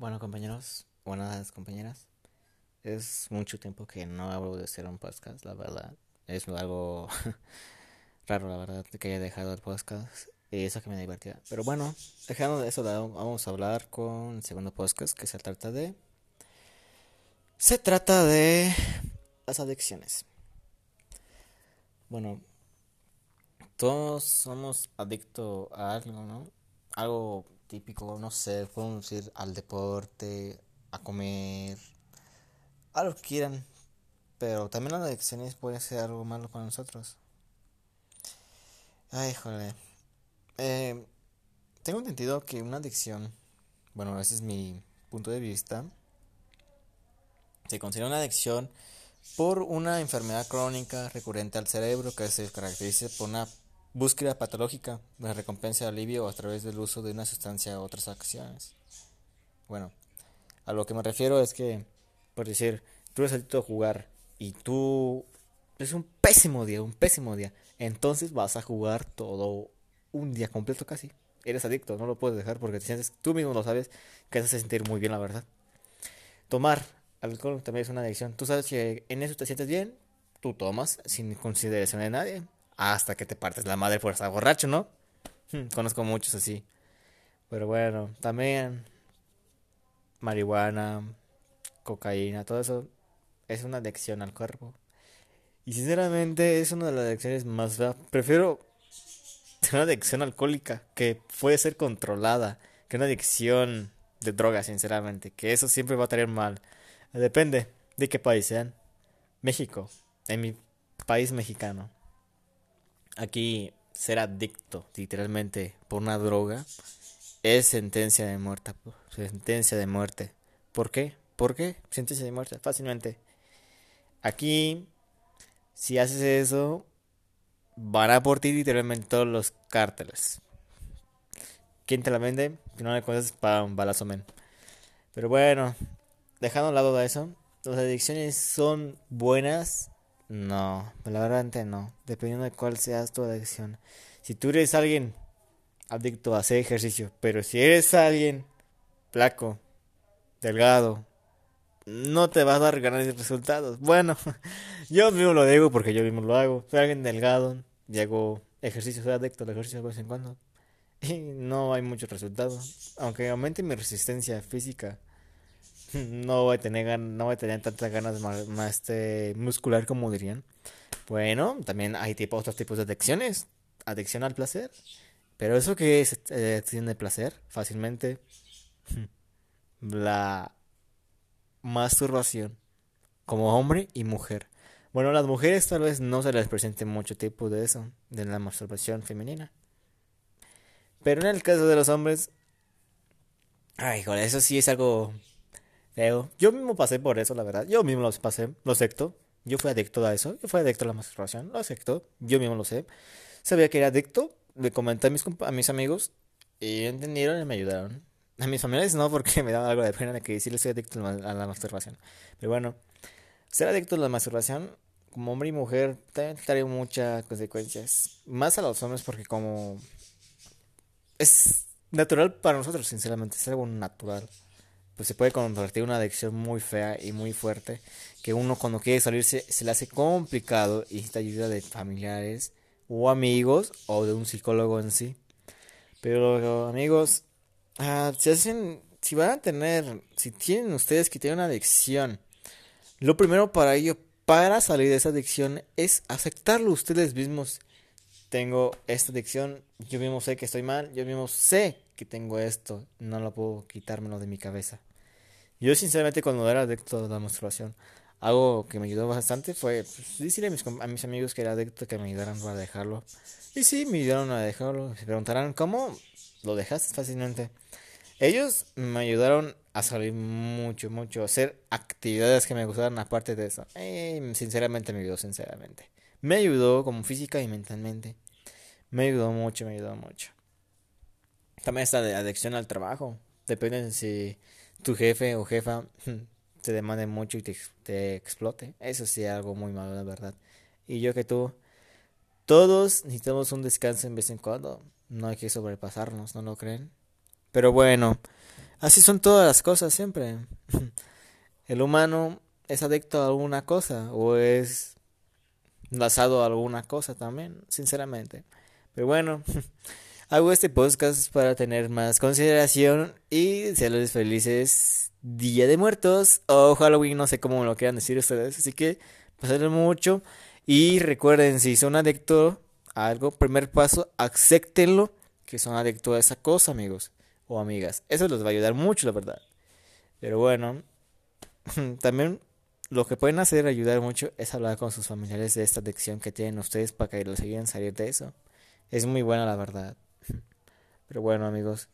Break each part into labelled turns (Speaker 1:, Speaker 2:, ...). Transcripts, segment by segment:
Speaker 1: Bueno, compañeros, buenas compañeras. Es mucho tiempo que no hablo de hacer un podcast, la verdad. Es algo raro, la verdad, que haya dejado el podcast. Y eso que me divertía. Pero bueno, dejando de eso, vamos a hablar con el segundo podcast que se trata de. Se trata de las adicciones. Bueno, todos somos adictos a algo, ¿no? Algo típico, no sé, podemos decir al deporte, a comer, a lo que quieran. Pero también las adicciones pueden ser algo malo para nosotros. Ay, joder. Eh, tengo entendido que una adicción, bueno, ese es mi punto de vista, se considera una adicción por una enfermedad crónica recurrente al cerebro que se caracteriza por una Búsqueda patológica de recompensa de alivio a través del uso de una sustancia u otras acciones. Bueno, a lo que me refiero es que, por decir, tú eres adicto a jugar y tú es un pésimo día, un pésimo día, entonces vas a jugar todo un día completo casi. Eres adicto, no lo puedes dejar porque te sientes, tú mismo lo sabes, que hace sentir muy bien, la verdad. Tomar alcohol también es una adicción. Tú sabes que en eso te sientes bien, tú tomas sin consideración de nadie hasta que te partes la madre por estar borracho, ¿no? Hmm, conozco muchos así. Pero bueno, también marihuana, cocaína, todo eso es una adicción al cuerpo. Y sinceramente es una de las adicciones más feas. Prefiero una adicción alcohólica que puede ser controlada que una adicción de droga, sinceramente. Que eso siempre va a tener mal. Depende de qué país sean. México, en mi país mexicano. Aquí ser adicto literalmente por una droga es sentencia de muerte. Sentencia de muerte. ¿Por qué? ¿Por qué? Sentencia de muerte. Fácilmente. Aquí, si haces eso, van a por ti literalmente todos los cárteles. ¿Quién te la vende? Si no le cuentas para un balazo men. Pero bueno, dejando a lado de eso, las adicciones son buenas no, la verdad no. Dependiendo de cuál sea tu adicción. Si tú eres alguien adicto a hacer ejercicio, pero si eres alguien flaco, delgado, no te va a dar grandes resultados. Bueno, yo mismo lo digo porque yo mismo lo hago. Soy alguien delgado y hago ejercicio, soy adicto al ejercicio de vez en cuando. Y no hay muchos resultados. Aunque aumente mi resistencia física no voy a tener no voy a tener tantas ganas más, este, muscular como dirían. Bueno, también hay tipo, otros tipos de adicciones. Adicción al placer. Pero eso que es eh, adicción de placer, fácilmente. La masturbación. Como hombre y mujer. Bueno, las mujeres tal vez no se les presente mucho tipo de eso, de la masturbación femenina. Pero en el caso de los hombres, ay, joder, eso sí es algo yo mismo pasé por eso, la verdad. Yo mismo lo pasé, lo acepto. Yo fui adicto a eso. Yo fui adicto a la masturbación, lo acepto. Yo mismo lo sé. Sabía que era adicto. Le comenté a mis, a mis amigos y entendieron y me ayudaron. A mis familiares no, porque me daba algo de pena de que decirles soy adicto a la masturbación. Pero bueno, ser adicto a la masturbación, como hombre y mujer, trae muchas consecuencias. Más a los hombres, porque como. Es natural para nosotros, sinceramente, es algo natural pues se puede convertir una adicción muy fea y muy fuerte que uno cuando quiere salirse se le hace complicado y necesita ayuda de familiares o amigos o de un psicólogo en sí. Pero amigos, ah, si hacen, si van a tener, si tienen ustedes que tienen una adicción, lo primero para ello, para salir de esa adicción, es aceptarlo ustedes mismos. Tengo esta adicción, yo mismo sé que estoy mal, yo mismo sé que tengo esto, no lo puedo quitármelo de mi cabeza. Yo sinceramente cuando era adicto a la masturbación, algo que me ayudó bastante fue pues, decirle a mis, a mis, amigos que era adicto que me ayudaran para dejarlo. Y sí, me ayudaron a dejarlo. Se preguntarán, ¿cómo lo dejaste fácilmente? Ellos me ayudaron a salir mucho, mucho, a hacer actividades que me gustaran aparte de eso. Eh, sinceramente me ayudó, sinceramente. Me ayudó como física y mentalmente. Me ayudó mucho, me ayudó mucho. También está de adicción al trabajo. Depende de si tu jefe o jefa te demande mucho y te, explote. Eso sí es algo muy malo, la verdad. Y yo que tú, todos necesitamos un descanso en vez en cuando. No hay que sobrepasarnos, ¿no lo creen? Pero bueno, Así son todas las cosas siempre. El humano es adicto a alguna cosa o es basado a alguna cosa también, sinceramente. Pero bueno, hago este podcast para tener más consideración y desearles felices Día de Muertos o Halloween, no sé cómo lo quieran decir ustedes. Así que pasen mucho y recuerden, si son adictos a algo, primer paso, acéptenlo que son adictos a esa cosa, amigos o amigas. Eso les va a ayudar mucho, la verdad. Pero bueno, También lo que pueden hacer, ayudar mucho, es hablar con sus familiares de esta adicción que tienen ustedes para que los ayuden a salir de eso. Es muy buena la verdad. Pero bueno amigos,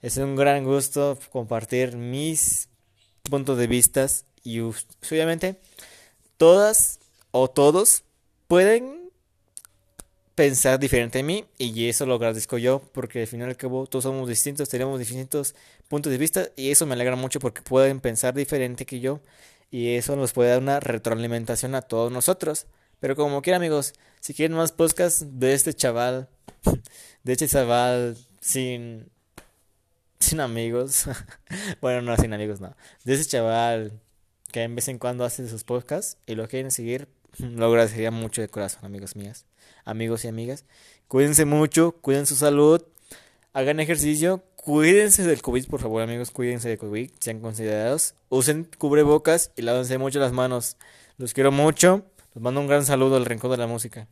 Speaker 1: es un gran gusto compartir mis puntos de vista y obviamente todas o todos pueden pensar diferente a mí y eso lo agradezco yo porque al final y al cabo todos somos distintos, tenemos distintos puntos de vista y eso me alegra mucho porque pueden pensar diferente que yo y eso nos puede dar una retroalimentación a todos nosotros. Pero como quiera amigos, si quieren más podcasts de este chaval, de este chaval sin sin amigos, bueno no sin amigos no, de ese chaval que en vez en cuando hace sus podcasts y lo quieren seguir, lo agradecería mucho de corazón amigos mías amigos y amigas. Cuídense mucho, cuiden su salud, hagan ejercicio, cuídense del COVID, por favor, amigos, cuídense del COVID, sean considerados, usen cubrebocas y lávense mucho las manos. Los quiero mucho, les mando un gran saludo al Rincón de la Música.